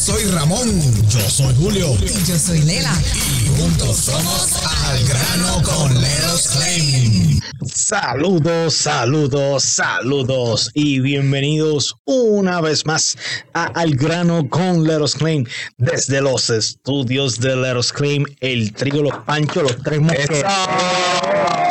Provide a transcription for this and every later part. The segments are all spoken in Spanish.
soy Ramón. Yo soy Julio. Y yo soy Lela. Y juntos somos Al Grano con Leros Claim. Saludos, saludos, saludos y bienvenidos una vez más a Al Grano con Leros Claim desde los estudios de Leros Claim, el trigo, los panchos, los tres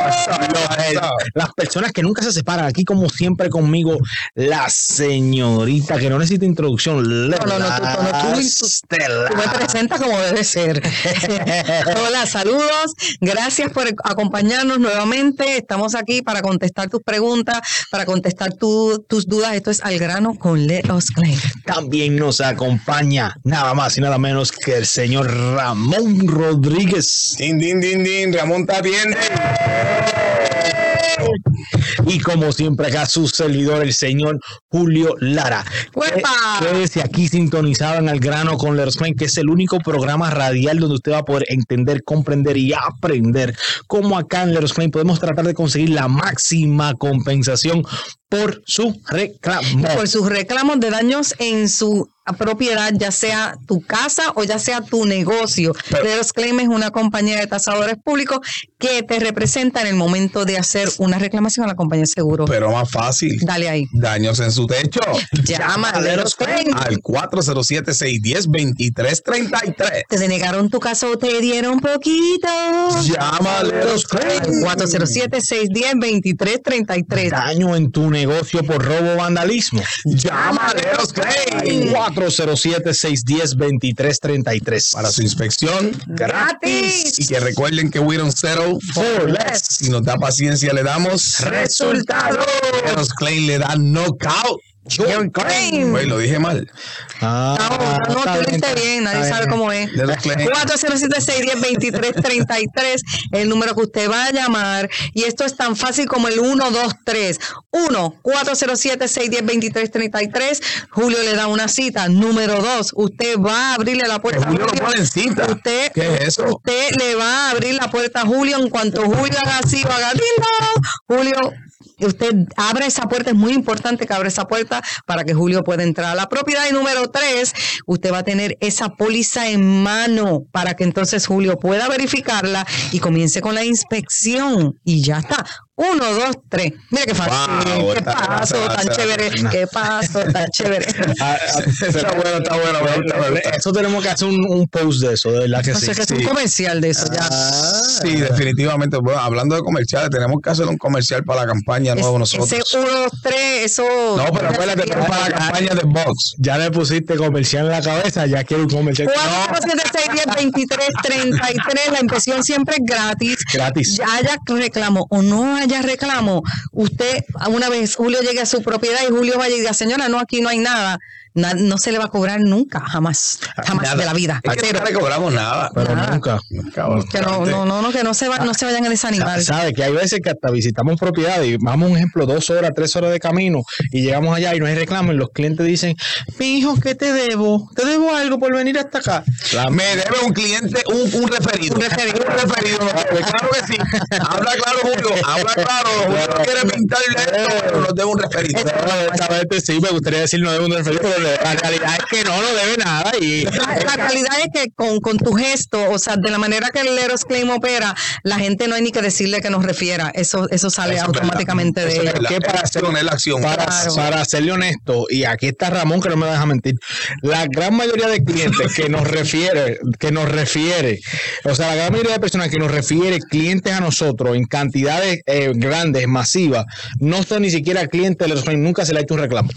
mosqueteros. Las personas que nunca se separan aquí, como siempre, conmigo, la señorita que no necesita introducción. No, no, no, tú, tú, no, tú, tú, tú me presentas como debe ser. Hola, saludos. Gracias por acompañarnos nuevamente. Estamos aquí para contestar tus preguntas, para contestar tu- tus dudas. Esto es al grano con Leos Claim. También nos acompaña nada más y nada menos que el señor Ramón Rodríguez. Din, din, din, din. Ramón te atiende. Y como siempre acá su servidor, el señor Julio Lara. Quédese aquí sintonizado en el grano con Leros Claim, que es el único programa radial donde usted va a poder entender, comprender y aprender cómo acá en Leros Claim podemos tratar de conseguir la máxima compensación por su reclamo. Por sus reclamos de daños en su propiedad, ya sea tu casa o ya sea tu negocio. Leos Claim es una compañía de tasadores públicos que te representa en el momento de hacer una reclamación a la compañía de seguro. Pero más fácil. Dale ahí. Daños en su techo. Llama a Leros Claim. Al 407-610-2333. Te denegaron tu casa o te dieron poquito. Llama a Leros Claim. 407-610-2333. Daño en tu negocio por robo o vandalismo. Llama a Leros Claim. 407-610-2333. Para su inspección Gratis. Y que recuerden que we don't settle for less. Si nos da paciencia, le damos Resultado. Leros Claim le da knockout. Your claim. Güey, lo dije mal. Ah, No, no, tú lo bien, hiciste bien, nadie sabe bien. cómo es. Leros Claim. 407-610-2333, el número que usted va a llamar. Y esto es tan fácil como el 123. 1-407-610-2333. Julio le da una cita. Número 2, usted va a abrirle la puerta. Julio lo pone en cita. Usted, ¿Qué es eso? Usted le va a abrir la puerta a Julio en cuanto Julio haga así o haga ding dong. Julio, usted abre esa puerta, es muy importante que abra esa puerta para que Julio pueda entrar a la propiedad. Y número tres, usted va a tener esa póliza en mano para que entonces Julio pueda verificarla y comience con la inspección. Y ya está. Uno, dos, tres. Mira qué fácil. Wow, qué está- paso está- tan está- chévere. Qué paso tan chévere. Ah, ah, Está bueno, está bueno. me gusta, me gusta. Eso tenemos que hacer un, un post de eso, de verdad que O sí. sea que es sí. un comercial de eso ya. Ah, Sí, definitivamente. Bueno, hablando de comerciales, tenemos que hacer un comercial para la campaña nuevo Es- nosotros. Ese uno, dos, tres, eso. No, pero acuérdate, pero para la campaña de Box. ya le pusiste comercial en la cabeza, ya quiero un comercial. 476-10-23-33, la impresión siempre es gratis. Gratis. Ya haya reclamo o no haya reclamo, usted, una vez Julio llegue a su propiedad y Julio vaya y diga, señora, no, aquí no hay nada, na- no se le va a cobrar nunca, jamás, jamás Nada. de la vida. Es que no le cobramos nada. Pero Nada. nunca. Nunca, Que no, no, no, no, que no se, va, no se vayan a desanimar. Sabe que hay veces que hasta visitamos propiedades y vamos, un ejemplo, dos horas, tres horas de camino y llegamos allá y no hay reclamo y los clientes dicen, mi hijo, ¿qué te debo? ¿Te debo algo por venir hasta acá? Me debe un cliente, un, un referido. Un referido. Un referido. no debe. Claro que sí. Habla claro, Julio. Habla claro. Julio no quiere pintarle esto, pero nos debe un referido. Honestamente, sí, me gustaría decir no debo un referido, pero la realidad es que no, no debe nada y La, realidad es que con, con tu gesto, o sea, de la manera que el Leros Claim opera, la gente no hay ni que decirle que nos refiera. Eso, eso sale Eso automáticamente verdad. de Eso es ellos. verdad. ¿Qué Es la para es la acción. para, Claro. para serle honesto, y aquí está Ramón que no me deja mentir, la gran mayoría de clientes que nos refiere, que nos refiere, o sea, la gran mayoría de personas que nos refiere clientes a nosotros en cantidades eh, grandes, masivas, no son ni siquiera clientes de los nunca se le ha hecho un reclamo.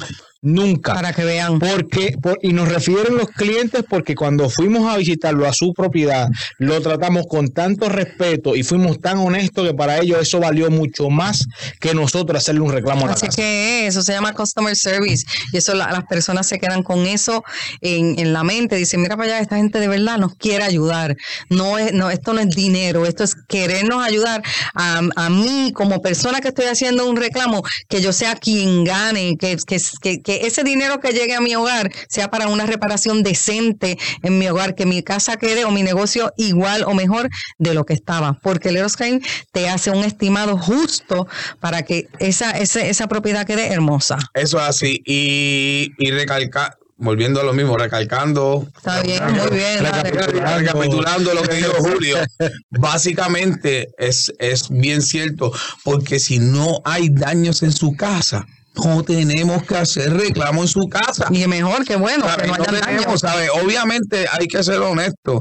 Nunca. Para que vean. Porque, por- y nos refieren los clientes porque cuando fuimos a visitarlo a su propiedad, lo tratamos con tanto respeto y fuimos tan honestos que para ellos eso valió mucho más que nosotros hacerle un reclamo a la Así casa. que eso se llama customer service y eso la- las personas se quedan con eso en, en la mente. Dicen, mira para allá, esta gente de verdad nos quiere ayudar. No es, no, esto no es dinero, esto es querernos ayudar a, a mí como persona que estoy haciendo un reclamo, que yo sea quien gane, que, que, que, que ese dinero que llegue a mi hogar sea para una reparación decente en mi hogar, que mi casa quede o mi negocio igual o mejor de lo que estaba. Porque el Eroscrane te hace un estimado justo para que esa, ese- esa propiedad quede hermosa. Eso es así. Y, y recalcar, volviendo a lo mismo, recalcando. Está bien, muy bien. Recapitulando. Recapitulando lo que dijo Julio, básicamente es, es bien cierto, porque si no hay daños en su casa, no tenemos que hacer reclamo en su casa. Y mejor, que bueno, ¿Sabe? que no No haya daño. tenemos, ¿sabe? Obviamente hay que ser honesto.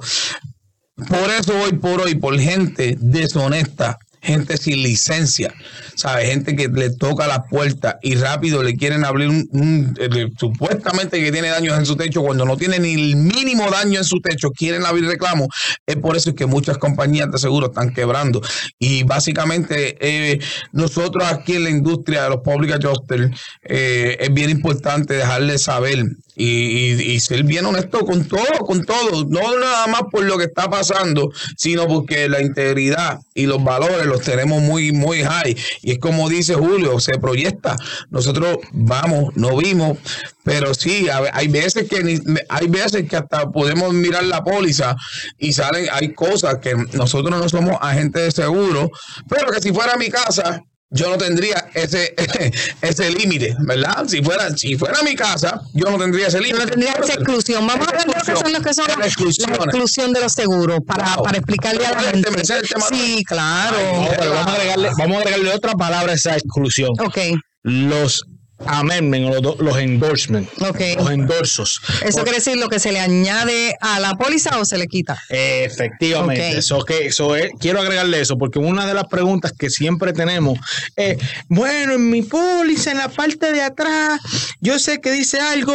Por eso hoy por hoy, por gente deshonesta, gente sin licencia, ¿sabe? Gente que le toca la puerta y rápido le quieren abrir un, eh, supuestamente que tiene daños en su techo cuando no tiene ni el mínimo daño en su techo, quieren abrir reclamo. Es por eso que muchas compañías de seguro están quebrando. Y básicamente eh, nosotros aquí en la industria de los public adjusters eh, es bien importante dejarle saber y, y- y ser bien honesto con todo, con todo, no nada más por lo que está pasando, sino porque la integridad y los valores los tenemos muy, muy high. Y es como dice Julio, se proyecta. Nosotros vamos, no vimos, pero sí, hay veces que ni- hay veces que hasta podemos mirar la póliza y salen, hay cosas que nosotros no somos agentes de seguro, pero que si fuera mi casa, yo no tendría ese ese límite, ¿verdad? Si fuera si fuera mi casa, yo no tendría ese límite. Yo no tendría esa exclusión. Vamos a Esa ver lo que son los que son la exclusión de los seguros para, Wow. para explicarle a la gente. Sí, claro. Ay, No, pero vamos a agregarle, vamos a agregarle otra palabra a esa exclusión. Ok, Los amendment o los, los endorsements. Los endorsos. Eso quiere decir lo que se le añade a la póliza o se le quita. Efectivamente, Ok. eso que eso es, quiero agregarle eso porque una de las preguntas que siempre tenemos es, bueno, en mi póliza en la parte de atrás, yo sé que dice algo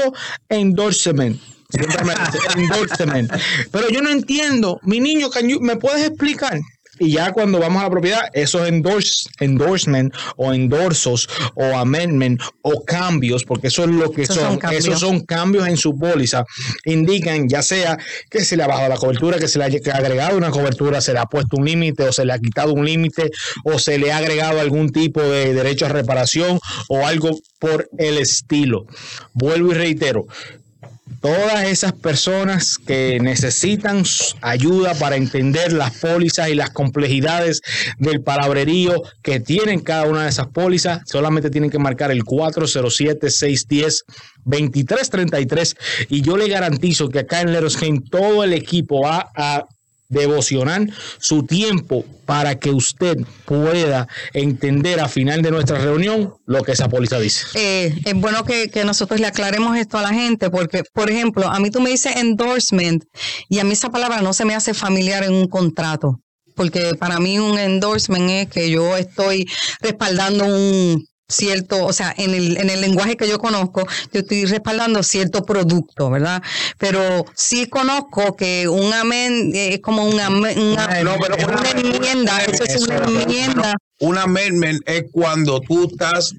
endorsement. Endorsement. Pero yo no entiendo, mi niño, you- ¿me puedes explicar? Y ya cuando vamos a la propiedad, esos endorse, endorsement o endorsos o amendment o cambios, porque eso es lo que Esos son son, esos son cambios en su póliza, indican ya sea que se le ha bajado la cobertura, que se le ha agregado una cobertura, se le ha puesto un límite o se le ha quitado un límite o se le ha agregado algún tipo de derecho a reparación o algo por el estilo. Vuelvo y reitero, todas esas personas que necesitan ayuda para entender las pólizas y las complejidades del palabrerío que tienen cada una de esas pólizas, solamente tienen que marcar el 407-610-2333 y yo le garantizo que acá en Game todo el equipo va a devocionar su tiempo para que usted pueda entender a final de nuestra reunión lo que esa póliza dice. Eh, es bueno que, que nosotros le aclaremos esto a la gente, porque, por ejemplo, a mí tú me dices endorsement y a mí esa palabra no se me hace familiar en un contrato, porque para mí un endorsement es que yo estoy respaldando un cierto, o sea, en el, en el lenguaje que yo conozco, yo estoy respaldando cierto producto, ¿verdad? Pero sí conozco que un amén eh, es como una, una, No, pero una una- enmienda, eso es una enmienda Un amendment es cuando tú estás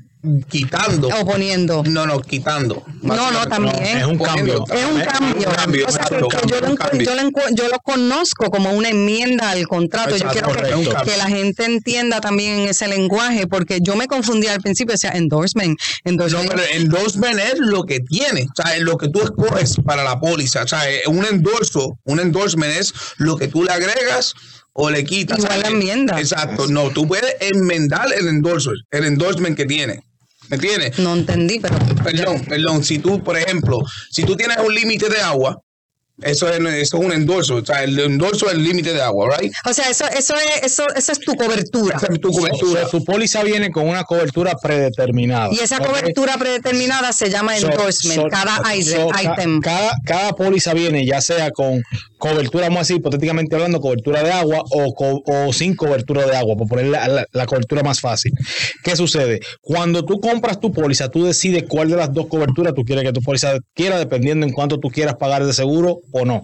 quitando. o poniendo. No, no, quitando. No, no, también. es un cambio. Es un cambio. Un cambio, o sea, que- exacto, que yo, lo, un encu- cambio. yo, lo encu- yo lo conozco como una enmienda al contrato. Exacto, yo quiero que- la gente entienda también ese lenguaje, porque yo me confundí al principio, decía endorsement. No, endorsement. pero endorsement es lo que tiene, o sea, es lo que tú escoges para la póliza. O sea, es un endorso, un endorsement es lo que tú le agregas o le quitas. Igual O sea, la enmienda. Exacto, no, tú puedes enmendar el endorso, el endorsement que tiene. ¿Me entiendes? no entendí, pero Perdón, perdón, si tú, por ejemplo, si tú tienes un límite de agua, eso es, eso es un endorso, o sea, el endorso es el límite de agua, ¿right? o sea, eso, eso es, eso, eso es tu cobertura. Esa es tu cobertura. Su, su póliza viene con una cobertura predeterminada. Y esa cobertura predeterminada se llama So- endorsement, so- cada so- item. ca- item. Cada, cada póliza viene ya sea con cobertura, vamos a decir, hipotéticamente hablando, cobertura de agua o, sin cobertura de agua, por poner la, la- la cobertura más fácil. ¿Qué sucede? Cuando tú compras tu póliza, tú decides cuál de las dos coberturas tú quieres que tu póliza quiera, dependiendo en cuánto tú quieras pagar de seguro o no.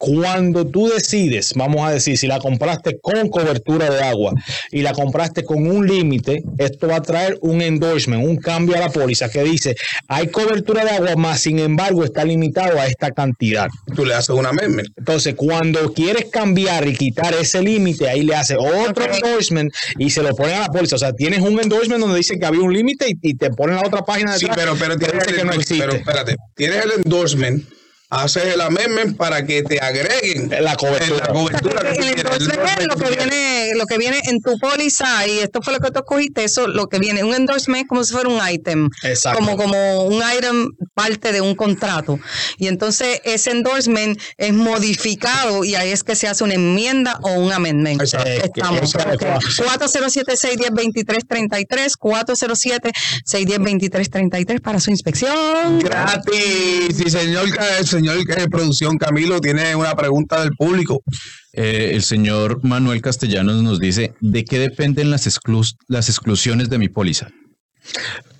Cuando tú decides, vamos a decir, si la compraste con cobertura de agua y la compraste con un límite, esto va a traer un endorsement, un cambio a la póliza que dice, hay cobertura de agua, más sin embargo está limitado a esta cantidad. Tú le haces un amendment. Entonces, cuando quieres cambiar y quitar ese límite, ahí le hace otro endorsement y se lo ponen a la póliza. O sea, tienes un endorsement donde dice que había un límite y, y te ponen la otra página de Sí, pero, pero que tienes dice el, que no pero espérate, tienes el endorsement haces el amendment para que te agreguen La cobertura. la cobertura que tú el quieres, endorsement es lo que viene, lo que viene en tu póliza y esto fue lo que tú escogiste, eso lo que viene, un endorsement es como si fuera un item, Exacto. como como un item parte de un contrato. Y entonces ese endorsement es modificado y ahí es que se hace una enmienda o un amendment. Exacto. Estamos. Exacto. ok. 407-610-2333, 407-610-2333 para su inspección. Gratis. Sí, señor, el señor de producción Camilo tiene una pregunta del público. Eh, el señor Manuel Castellanos nos dice, ¿de qué dependen las, las exclusiones de mi póliza?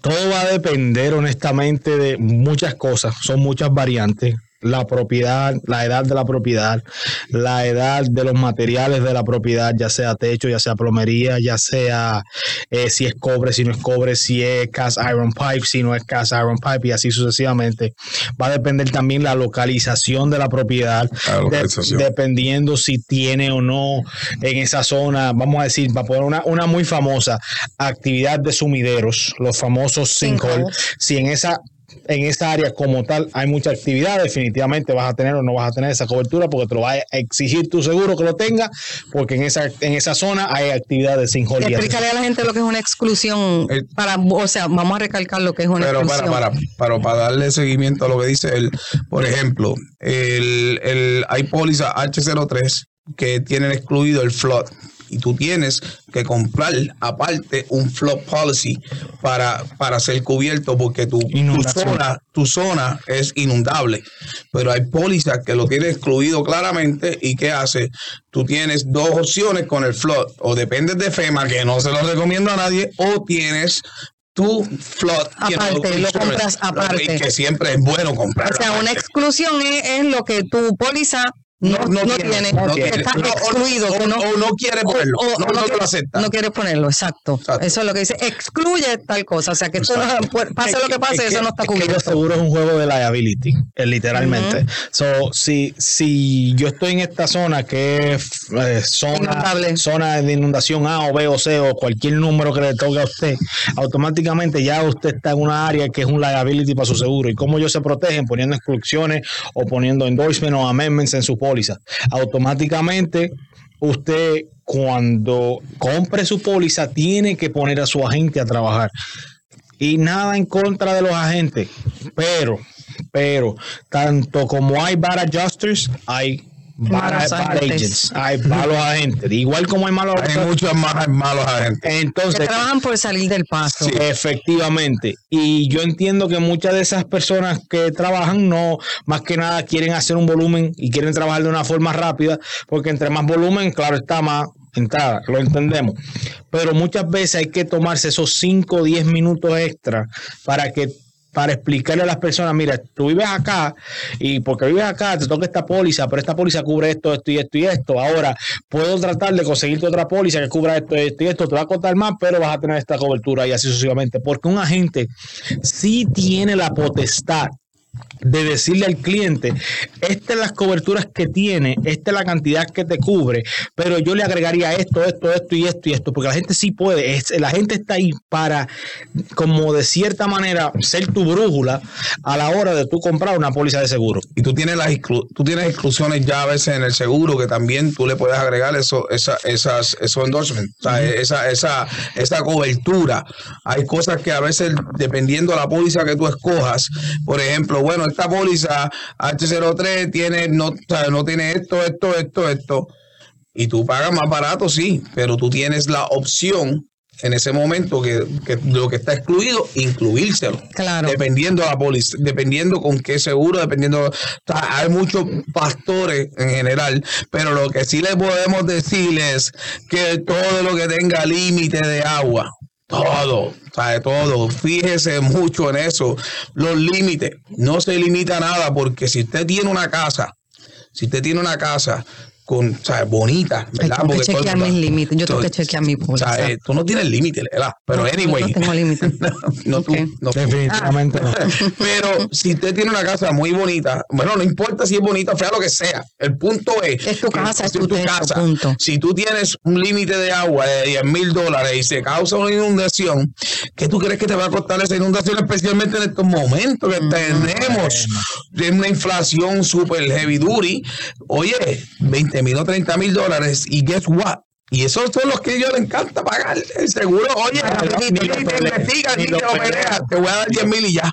Todo va a depender honestamente de muchas cosas, son muchas variantes. La propiedad, la edad de la propiedad, la edad de los materiales de la propiedad, ya sea techo, ya sea plomería, ya sea eh, si es cobre, si no es cobre, si es cast iron pipe, si no es cast iron pipe y así sucesivamente. Va a depender también la localización de la propiedad, La de- localización. dependiendo si tiene o no en esa zona, vamos a decir, para poner una, una muy famosa, actividad de sumideros, los famosos. Sinkholes. Si en esa en esa área como tal hay mucha actividad, definitivamente vas a tener o no vas a tener esa cobertura porque te lo va a exigir tu seguro que lo tenga, porque en esa en esa zona hay actividad de sinkhole. y así Explícale a la gente lo que es una exclusión para, o sea, vamos a recalcar lo que es una Pero para, exclusión. para, para, para darle seguimiento a lo que dice él, por ejemplo, el, el, hay póliza H03 que tienen excluido el flood. Y tú tienes que comprar aparte un flood policy para, para ser cubierto porque tu, tu zona, tu zona es inundable. Pero hay pólizas que lo tienen excluido claramente y ¿qué hace? Tú tienes dos opciones con el flood. O dependes de FEMA, que no se lo recomiendo a nadie, o tienes tu flood. Aparte, lo compras aparte. Que siempre es bueno comprar. O sea, una exclusión es, es lo que tu póliza no, no, tiene, no que tiene. está No, o- excluido. o- no, o no quiere ponerlo, o- no- te lo quiere- acepta. No quiere ponerlo, exacto. Exacto. Eso es lo que dice. Excluye tal cosa. O sea, que esto no, pu- pase lo que pase, Es eso no está es que cubierto. seguros es un juego de liability, eh, literalmente. So, si, si yo estoy en esta zona que es eh, zona, Inundable. zona de inundación A o B o C o cualquier número que le toque a usted, automáticamente ya usted está en una área que es un liability para su seguro. ¿Y cómo ellos se protegen? Poniendo exclusiones o poniendo endorsement o amendments en su póliza. Automáticamente usted cuando compre su póliza tiene que poner a su agente a trabajar. Y nada en contra de los agentes, pero, pero, tanto como hay bad adjusters, hay bad, Malos bad agentes. agents, hay malos agentes, igual como hay malos Hay agentes. muchos más malos agentes. Que Entonces, trabajan por salir del paso. Sí. Efectivamente. Y yo entiendo que muchas de esas personas que trabajan no, más que nada quieren hacer un volumen y quieren trabajar de una forma rápida, porque entre más volumen, claro está más entrada, lo entendemos. Pero muchas veces hay que tomarse esos 5 o 10 minutos extra para que para explicarle a las personas, mira, tú vives acá y porque vives acá te toca esta póliza, pero esta póliza cubre esto, esto y esto y esto. Ahora puedo tratar de conseguirte otra póliza que cubra esto, esto y esto, te va a costar más, pero vas a tener esta cobertura y así sucesivamente. Porque un agente sí tiene la potestad de decirle al cliente, estas las coberturas que tiene, esta es la cantidad que te cubre, pero yo le agregaría esto, esto, esto y esto y esto, porque la gente sí puede, es- la gente está ahí para, como de cierta manera, ser tu brújula a la hora de tú comprar una póliza de seguro. Y tú tienes las tú tienes exclusiones ya a veces en el seguro que también tú le puedes agregar eso, esa, esas, esos endorsements, o sea, esa, esa, esa cobertura. Hay cosas que a veces, dependiendo de la póliza que tú escojas, por ejemplo, bueno, esta póliza H03 tiene, no, o sea, no tiene esto, esto, esto, esto. Y tú pagas más barato, sí, pero tú tienes la opción en ese momento que, que lo que está excluido, incluírselo. Claro. Dependiendo de la póliza, dependiendo con qué seguro, dependiendo. hay muchos pastores en general, pero lo que sí le podemos decir es que todo lo que tenga límite de agua, todo, de todo. Fíjese mucho en eso. Los límites. No se limita a nada porque si usted tiene una casa, si usted tiene una casa con, ¿sabes? bonitas, Ay, ¿verdad? tengo que chequear mis límites. Yo tengo que chequear mi o sea, eh, tú no tienes límite, ¿verdad? Pero No, anyway. no tengo límite. no, tú, no. Definitivamente no. Pero si usted tiene una casa muy bonita, bueno, no importa si es bonita o fea, lo que sea. El punto es. Es tu casa, es si tu techo, punto. Si tú tienes un límite de agua de 10 mil dólares y se causa una inundación, ¿qué tú crees que te va a costar esa inundación, especialmente en estos momentos que tenemos de una inflación super heavy duty? Oye, 20 o 30 mil dólares y guess what? Y esos son los que a ellos les encanta pagar. El seguro, oye, Rapidito, ni te investigan, ni lo te lo pelean, te voy a dar 10 mil y ya.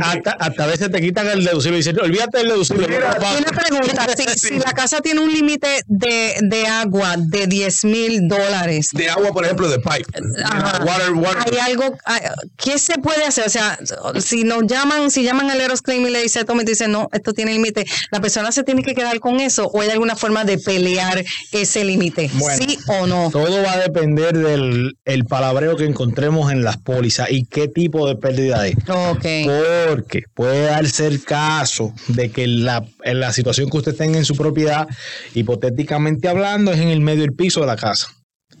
hasta, hasta a veces te quitan el deducible y dicen, olvídate del deducible. Mira, papá". Y una pregunta, si, la casa tiene un límite de, de agua de 10 mil dólares, de agua, por ejemplo, de pipe. Ajá. Water, water. hay algo, ¿qué se puede hacer? O sea, si nos llaman, si llaman al Eros Claim y le dice, Tommy, dice, no, esto tiene límite, ¿la persona se tiene que quedar con eso o hay alguna forma de pelear ese límite? Bueno. ¿Sí o no? Todo va a depender del el palabreo que encontremos en las pólizas y qué tipo de pérdida es. Ok. Porque puede darse el caso de que la, en la situación que usted tenga en su propiedad, hipotéticamente hablando, es en el medio del piso de la casa.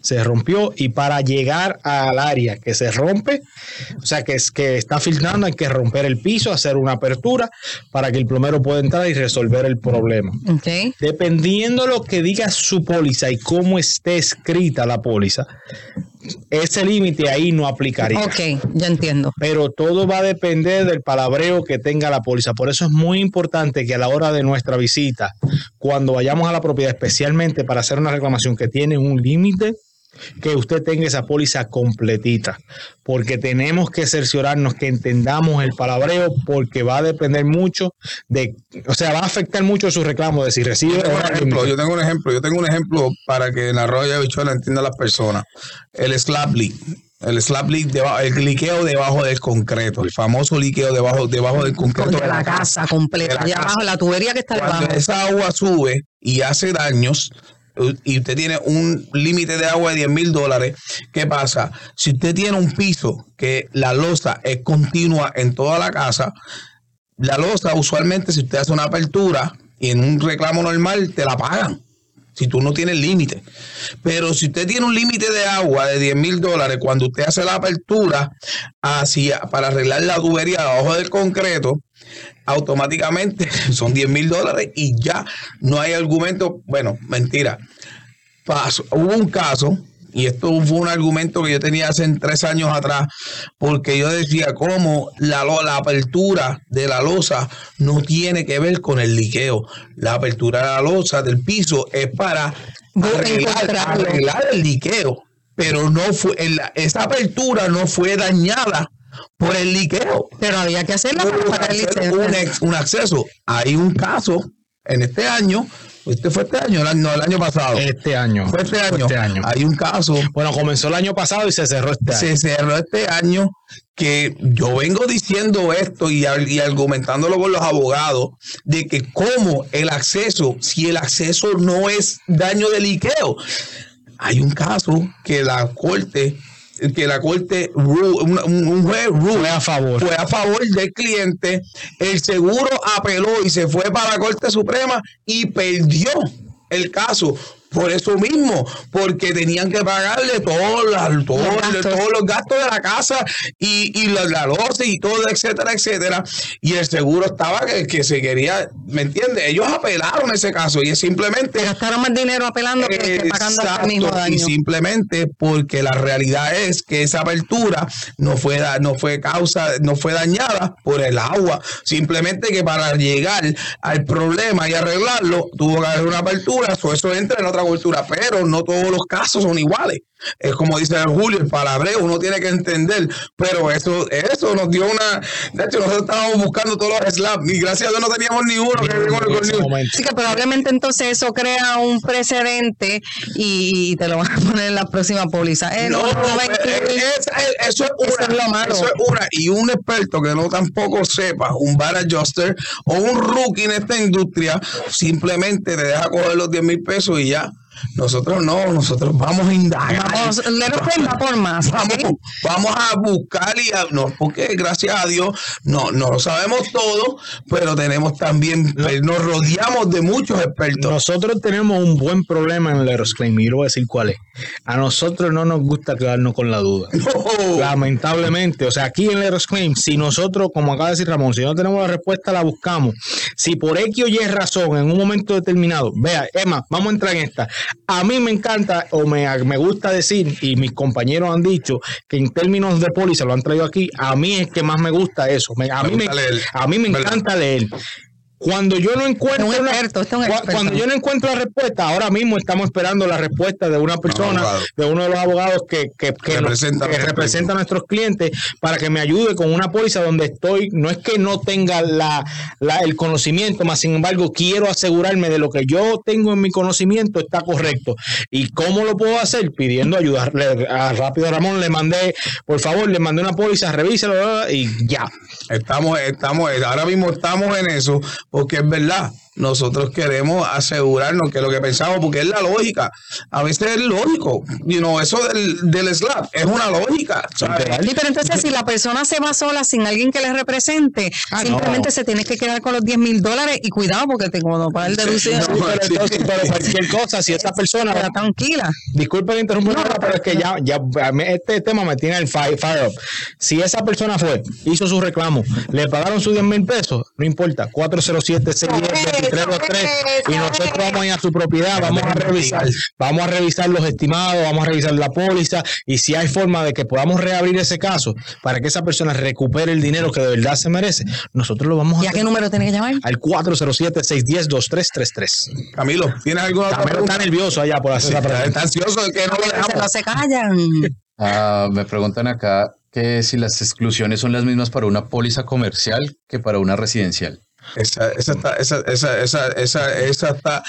Se rompió y para llegar al área que se rompe, o sea, que, es, que está filtrando, hay que romper el piso, hacer una apertura para que el plomero pueda entrar y resolver el problema. Ok. Dependiendo lo que diga su póliza y cómo esté escrita la póliza, ese límite ahí no aplicaría. Ok, ya entiendo. Pero todo va a depender del palabreo que tenga la póliza. Por eso es muy importante que a la hora de nuestra visita, cuando vayamos a la propiedad, especialmente para hacer una reclamación que tiene un límite, que usted tenga esa póliza completita, porque tenemos que cerciorarnos que entendamos el palabreo, porque va a depender mucho de, o sea, va a afectar mucho su reclamo de si recibe Yo tengo un ejemplo, yo tengo un ejemplo, yo tengo un ejemplo para que en arroyo de bichuela entienda las personas. El slab leak. El slab leak, debajo, el liqueo debajo del concreto, el famoso liqueo debajo, debajo del concreto De la casa completa. De la Allá casa. abajo, la tubería que está Cuando debajo. esa agua sube y hace daños y usted tiene un límite de agua de 10 mil dólares, ¿qué pasa? Si usted tiene un piso que la losa es continua en toda la casa, la losa usualmente si usted hace una apertura y en un reclamo normal te la pagan. Si tú no tienes límite. Pero si usted tiene un límite de agua de 10 mil dólares, cuando usted hace la apertura hacia, para arreglar la tubería debajo del concreto, automáticamente son 10 mil dólares y ya no hay argumento. Bueno, mentira. Pasó- hubo un caso, y esto fue un argumento que yo tenía hace tres años atrás, porque yo decía cómo la, la apertura de la losa no tiene que ver con el liqueo. La apertura de la losa del piso es para arreglar, arreglar el liqueo, pero no fue esa apertura no fue dañada por el liqueo Pero había que hacerla para hubo sacar el hacer un, licencia. ex- un acceso. Hay un caso en este año, este fue este año, no, el año pasado. Este año. fue este año. este año. Hay un caso, Bueno, comenzó el año pasado y se cerró este año. se cerró este año que yo vengo diciendo esto y, y argumentándolo con los abogados de que cómo el acceso, si el acceso no es daño de liqueo. Hay un caso que la corte que la corte un, un- juez Fue a favor. fue a favor del cliente, el seguro apeló y se fue para la Corte Suprema y perdió el caso. Por eso mismo, porque tenían que pagarle todos las- todos, Los gastos. todos los gastos de la casa y, y la, la loza y todo, etcétera, etcétera. Y el seguro estaba que, que se quería, ¿me entiendes? Ellos apelaron ese caso y es simplemente Gastaron más dinero apelando que, que pagando el mismo Exacto, y simplemente porque la realidad es que esa apertura no fue no fue causa no fue dañada por el agua simplemente que para llegar al problema y arreglarlo tuvo que haber una apertura so eso entra en otra cultura pero no todos los casos son iguales es como dice Julio el palabreo uno tiene que entender pero eso eso nos dio una de hecho nosotros estábamos buscando todos los slaps y gracias a Dios no teníamos ni uno que con el. Así que probablemente entonces eso crea un precedente y, te lo van a poner en la próxima póliza. Eh, no, No, no eh, es- eso es una. Eso es lo malo. eso es una. Y un experto que no tampoco sepa, un bar adjuster o un rookie en esta industria, simplemente te deja coger los 10 mil pesos y ya. Nosotros no, nosotros vamos a indagar. Vamos, por más. Vamos, vamos a buscar y a, no, porque gracias a Dios no, no lo sabemos todo, pero tenemos también, pues, nos rodeamos de muchos expertos. Nosotros tenemos un buen problema en el Aerosclaim y voy a decir cuál es. A nosotros no nos gusta quedarnos con la duda. No. Lamentablemente, o sea, aquí en el Aerosclaim, si nosotros, como acaba de decir Ramón, si no tenemos la respuesta, la buscamos. Si por X o Y razón, en un momento determinado, vea, Emma, vamos a entrar en esta. A mí me encanta o me, me gusta decir, y mis compañeros han dicho, que en términos de póliza lo han traído aquí, a mí es que más me gusta eso. Me- a, Me mí me, gusta leer. a mí me encanta leer. Cuando yo no encuentro Es un una- experto, es un cua- experto. cuando yo no encuentro la respuesta, ahora mismo estamos esperando la respuesta de una persona, abogado. de uno de los abogados que, que, que Representa a que nuestros representa a nuestros clientes para que me ayude con una póliza donde estoy, no es que no tenga la, la- el conocimiento, más sin embargo quiero asegurarme de lo que yo tengo en mi conocimiento está correcto. ¿Y cómo lo puedo hacer? Pidiendo ayuda. Le- a Rápido Ramón le mandé, por favor, le mandé una póliza, revíselo y ya. Estamos, estamos, ahora mismo estamos en eso, porque es verdad. Nosotros queremos asegurarnos que lo que pensamos, porque es la lógica. A veces es lógico. You know, eso del, del slap es una lógica. ¿sabes? Sí, pero entonces si la persona se va sola sin alguien que le represente, Ah, simplemente no. se tiene que quedar con los 10 mil dólares y cuidado porque te como para el deducido, no, Pero entonces, pero cualquier cosa, si esta persona queda tranquila. Disculpe que interrumpa, pero es que ya, ya este tema me tiene el fire, fire up. Si esa persona fue, hizo su reclamo, le pagaron sus 10 mil pesos, no importa, 407 610 2323 y nosotros vamos a ir a su propiedad, vamos a revisar, vamos a revisar los estimados, vamos a revisar la póliza y si hay forma de que podamos reabrir ese caso para que esa persona recupere el dinero que de verdad se merece, nosotros lo vamos ¿Y a a qué número tiene que llamar? al 407 610 2333. Camilo, ¿tienes alguna otra También está nervioso allá por hacer esa pregunta. Está ansioso de que no lo Se dejamos. no se callan. Ah, me preguntan acá que si las exclusiones son las mismas para una póliza comercial que para una residencial. Esa, esa, está, esa, esa, esa, esa, esa está.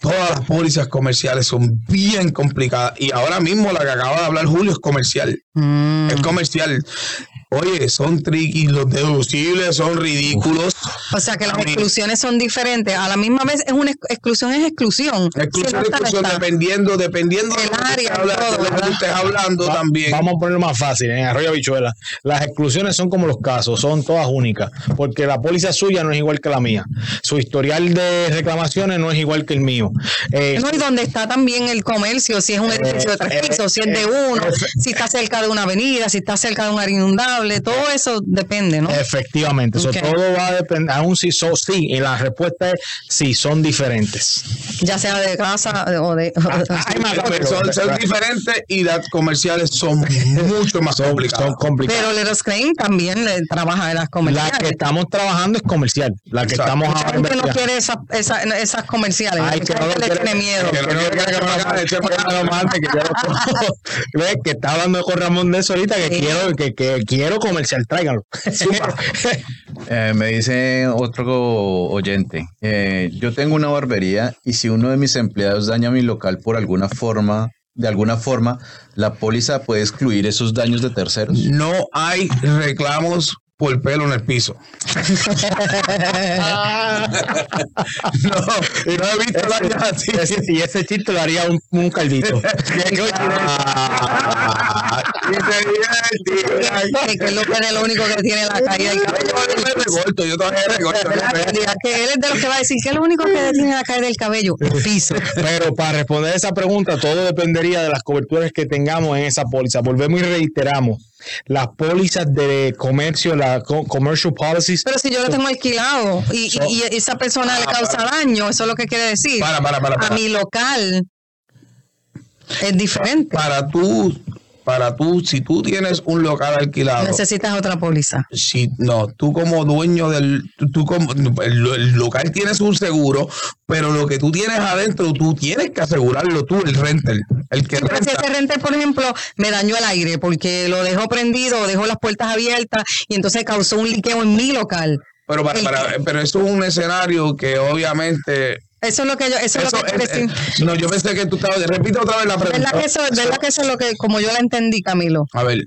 Todas las pólizas comerciales son bien complicadas. Y ahora mismo la que acaba de hablar Julio es comercial. Mm. Es comercial. Oye, son tricky, los deducibles son ridículos. O sea que las exclusiones son diferentes. A la misma vez es una ex- exclusión, es exclusión. Si Exclusión, está, no exclusión, está. dependiendo, dependiendo de El lo que área habla- todo, de lo que estés hablando Va- también. Vamos a ponerlo más fácil, en Arroyo Bichuela. Las exclusiones son como los casos, son todas únicas, porque la póliza suya no es igual que la mía. Su historial de reclamaciones no es igual que el mío. Eh, No, y donde está también el comercio, si es un edificio de eh, tres pisos, si es de eh, uno, eh, si está cerca de una avenida, si está cerca de un área inundable, todo eso depende, ¿no? Efectivamente, eso Ok. todo va a depender, aún si son sí, y la respuesta es sí, son diferentes. Ya sea de casa o de... Hay más, pero- son, son diferentes y las comerciales son mucho más complicadas. son complicadas. Pero Leros Crane también le trabaja en las La comerciales. que estamos trabajando es comercial, la que Exacto. estamos Mucha ahora gente no quiere esa- esa- esas comerciales. Ay, que no le quiere- tiene miedo. que no que Que que que hablando con Ramón de eso ahorita, que Sí. quiero, que, que quiero comercial, tráiganlo. Eh, me dice otro oyente, eh, yo tengo una barbería y si uno de mis empleados daña mi local por alguna forma, de alguna forma, ¿la póliza puede excluir esos daños de terceros? No hay reclamos por pelo en el piso. no, no he visto daños así. Y ese chiste lo haría un, un calvito. Ah, y se divierte. Que, es lo que es lo único que tiene la caída del Yo cabello. todavía me recorto, yo todavía me recorto. Que diga que él es de los que va a decir que es lo único que tiene la caída del cabello, el piso. Pero para responder esa pregunta, todo dependería de las coberturas que tengamos en esa póliza. Volvemos y reiteramos. Las pólizas de comercio, las co- commercial policies, Pero si yo lo tengo alquilado y, y- y esa persona le causa daño, eso es lo que quiere decir. Para, para, para, A para. mi local es diferente. Para tú, para tú, si tú tienes un local alquilado, Necesitas otra póliza. si no, tú como dueño del, tú, tú como, el, el local tienes un seguro, pero lo que tú tienes adentro, tú tienes que asegurarlo tú, el renter, el que Pero si renta. ese renter, por ejemplo, me dañó el aire porque lo dejó prendido dejó las puertas abiertas y entonces causó un liqueo en mi local. Pero, para, para- pero eso es un escenario que obviamente... Eso es lo que yo, eso, es lo que es- eh, no, yo pensé que tú estabas... Repite otra vez la pregunta. ¿Verdad que eso, verdad que eso es lo que, como yo la entendí, Camilo? A ver,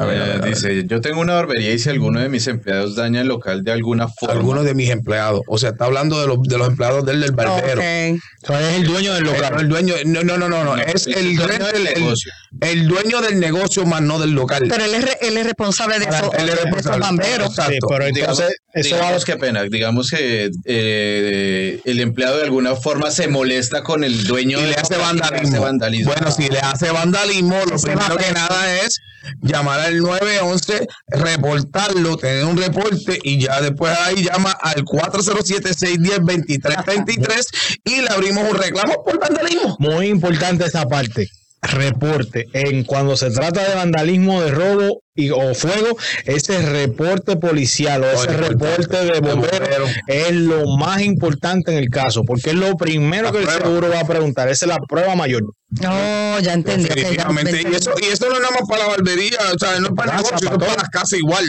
A ver, a ver, a Eh, ver. dice, yo tengo una barbería y si alguno de mis empleados daña el local de alguna forma, Algunos de mis empleados. O sea, está hablando de los, de los empleados del, del barbero. Ok. O sea, es el dueño del local. el dueño, no, no, no, no, no, es el, el dueño del negocio. el dueño del negocio, más no del local. Pero él es, re- él es responsable de, eso, Él es de responsable. Exacto. Sí, pero digamos, entonces, eso va digamos que pena, digamos que eh, el empleado de alguna forma se molesta con el dueño y del le hace vandalismo. hace vandalismo. Bueno, si le hace vandalismo, lo primero que nada es llamar al 911, reportarlo, tener un reporte y ya después ahí llama al 407-610-2333 y le abrimos un reclamo por vandalismo. muy importante esta parte. Reporte. En cuando se trata de vandalismo, de robo y, o fuego, ese reporte policial o ese reporte de De bombero bombero. es lo más importante en el caso, porque es lo primero La que el seguro va a preguntar. Esa es la prueba mayor. No, ya entendí. ya. Y eso, y eso no es nada más para la barbería, o sea, no es para el Casa, negocio, para es para las casas igual.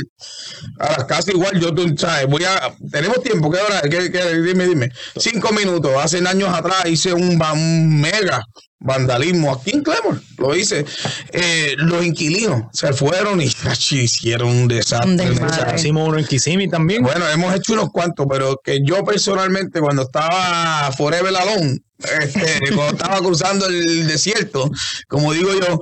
A las casas igual, yo, tú sabes, voy a. Tenemos tiempo, ¿qué hora? ¿Qué, qué? dime, dime. Cinco minutos. Hace años atrás hice un, mega vandalismo aquí en Clemor. Lo hice. Eh, los inquilinos se fueron y ach, hicieron un desastre. Un Hicimos uno en Kissimmee también. bueno, hemos hecho unos cuantos, pero que yo personalmente, cuando estaba Forever Alone, este, cuando estaba cruzando el desierto, como digo yo,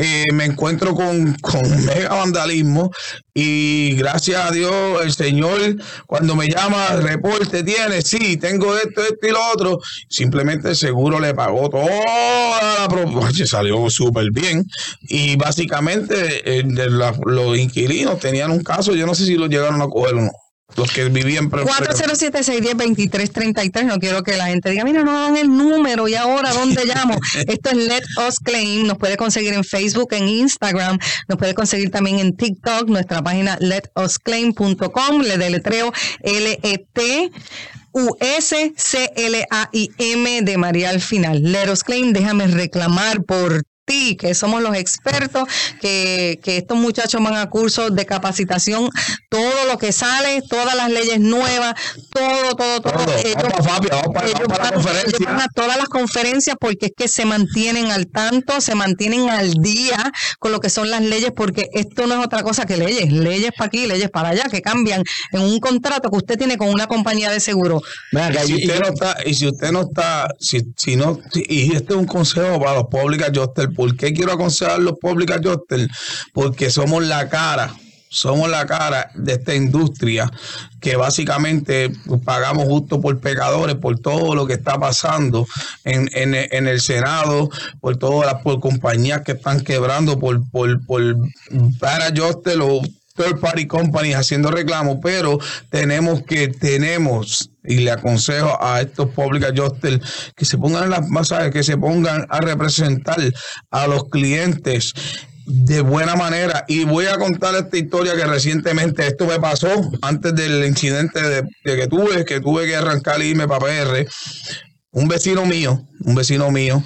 eh, me encuentro con, con mega vandalismo y gracias a Dios el Señor cuando me llama reporte tiene sí tengo esto esto y lo otro simplemente seguro le pagó toda la pro- Oye, salió súper bien. Y básicamente eh, los inquilinos tenían un caso yo no sé si lo llegaron a coger o no los que vivían pre- 407-610-2333. No quiero que la gente diga, mira, no dan el número y ahora dónde llamo. Esto es Let Us Claim. Nos puede conseguir en Facebook, en Instagram. Nos puede conseguir también en TikTok. Nuestra página letusclaim.com. Le deletreo L-E-T. U-S-C-L-A-I-M de María al final. Let us claim, déjame reclamar por ti, que somos los expertos, que, que estos muchachos van a cursos de capacitación, todo lo que sale, todas las leyes nuevas, todo, todo, todo. Todo. Ellos- Vamos para Fabio, vamos para- ellos vamos para la van- conferencia. ellos van a todas las conferencias porque es que se mantienen al tanto, se mantienen al día con lo que son las leyes, porque esto no es otra cosa que leyes, leyes para aquí, leyes para allá, que cambian en un contrato que usted tiene con una compañía de seguro. Y si y- usted no está, y si usted no está, si, si no, si- y este es un consejo para los public adjusters, ¿por qué quiero aconsejar los public adjusters? Porque somos la cara, somos la cara de esta industria que básicamente pagamos justo por pecadores, por todo lo que está pasando en, en, el Senado, por todas las por compañías que están quebrando, por, por, por para adjusters o third party companies haciendo reclamos, pero tenemos que, tenemos, y le aconsejo a estos public adjusters que se pongan en las masas, que se pongan a representar a los clientes de buena manera. Y voy a contar esta historia que recientemente esto me pasó antes del incidente de, de que tuve, que tuve que arrancar y irme para PR. Un vecino mío, un vecino mío,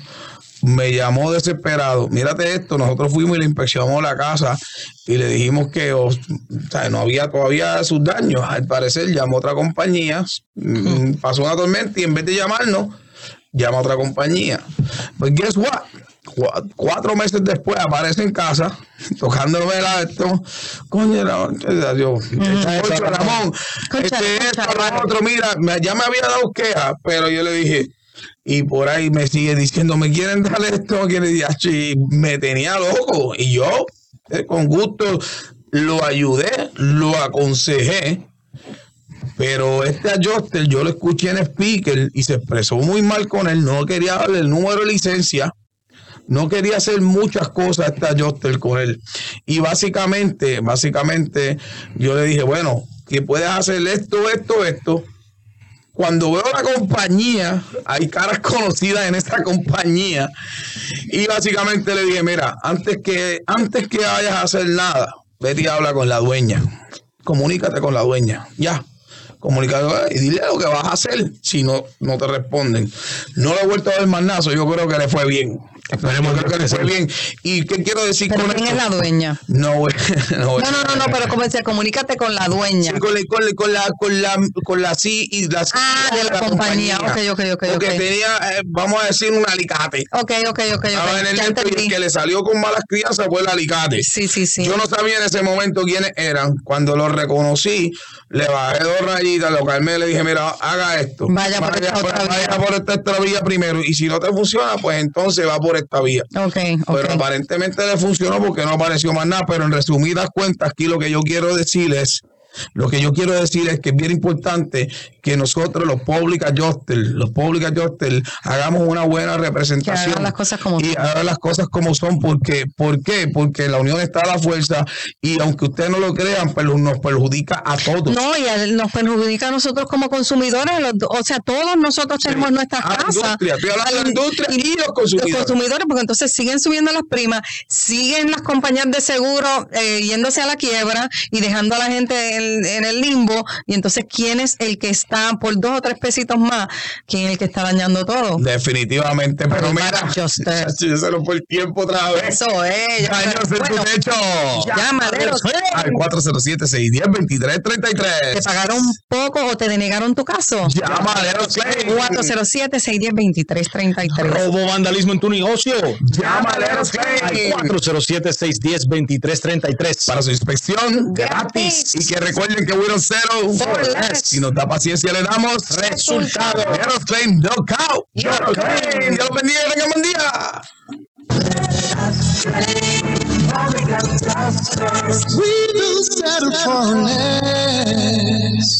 me llamó desesperado. Mírate esto, nosotros fuimos y le inspeccionamos la casa y le dijimos que o, sea, no había todavía sus daños. Al parecer llamó a otra compañía, mm, pasó una tormenta y en vez de llamarnos, llama a otra compañía. Pues guess what? Cu- Cuatro meses después aparece en casa tocándome la esto. Coño, no, Dios. Concho, Ramón, Concha, este, esto, Ramón. otro, mira, ya me había dado queja, pero yo le dije, y por ahí me sigue diciendo, ¿me quieren dar esto? ¿Me quieren dar esto?" Y me tenía loco. Y yo, eh, con gusto, lo ayudé, lo aconsejé. Pero este adjuster yo lo escuché en speaker y se expresó muy mal con él. No quería darle el número de licencia. No quería hacer muchas cosas este adjuster con él. Y básicamente, básicamente, yo le dije, bueno, que puedes hacer esto, esto, esto. Cuando veo la compañía, hay caras conocidas en esta compañía. Y básicamente le dije, mira, antes que, antes que vayas a hacer nada, vete y habla con la dueña. Comunícate con la dueña. Ya. Comunícate y dile lo que vas a hacer si no, no te responden. No le he vuelto a ver más yo creo que le fue bien. Esperemos creo que fue bien. ¿Y qué quiero decir Pero con ¿quién esto? es la dueña? No, no, No, no, no, no, pero como decía, comunícate con la dueña. Sí, con, la, con, la, con la con la con la sí y la Ah, de la compañía. Ok, ok, ok, Porque ok. tenía, eh, vamos a decir, un alicate. Ok, ok, ok, Estaba ok. en el Ya esto y el que le salió con malas crianzas fue el alicate. Sí, sí, sí. Yo no sabía en ese momento quiénes eran. Cuando los reconocí, le bajé dos rayitas, lo calmé, le dije, mira, haga esto. Vaya por esta otra vaya vía. por esta otra vía primero. Y si no te funciona, pues entonces va por esta vía. Ok, ok. Pero aparentemente le funcionó porque no apareció más nada. Pero en resumidas cuentas, aquí lo que yo quiero decir es, lo que yo quiero decir es que es bien importante que nosotros, los public adjusters, los public adjusters, hagamos una buena representación. Que hagan las cosas como y son. hagan las cosas como son. Porque, ¿Por qué? Porque la unión está a la fuerza y aunque ustedes no lo crean, pues nos perjudica a todos. No, y a- nos perjudica a nosotros como consumidores. los o sea, todos nosotros tenemos nuestras A la casas. industria, estoy hablando de la industria y los consumidores. Los consumidores, porque entonces siguen subiendo las primas, siguen las compañías de seguro eh, yéndose a la quiebra y dejando a la gente en, en el limbo. Y entonces, ¿quién es el que está por dos o tres pesitos más? ¿Quién es el que está dañando todo? Definitivamente, pero El mira, yo se lo el tiempo otra vez. Eso es. ya- Daños en tu bueno, techo. Llámale, Al 407-610-2333. ¿Te pagaron poco o te denegaron tu caso? Llámale a los claims. 407-610-2333. Robo vandalismo en tu negocio. Llámale a los claims. Al 407-610-2333. Para su inspección Gratis. gratis. Y que Recuerden que for less. Si nos da paciencia, le damos resultado. Aeroclaim Knockout. Aeroclaim. Dios bendiga y tenga buen día. We will settle for less.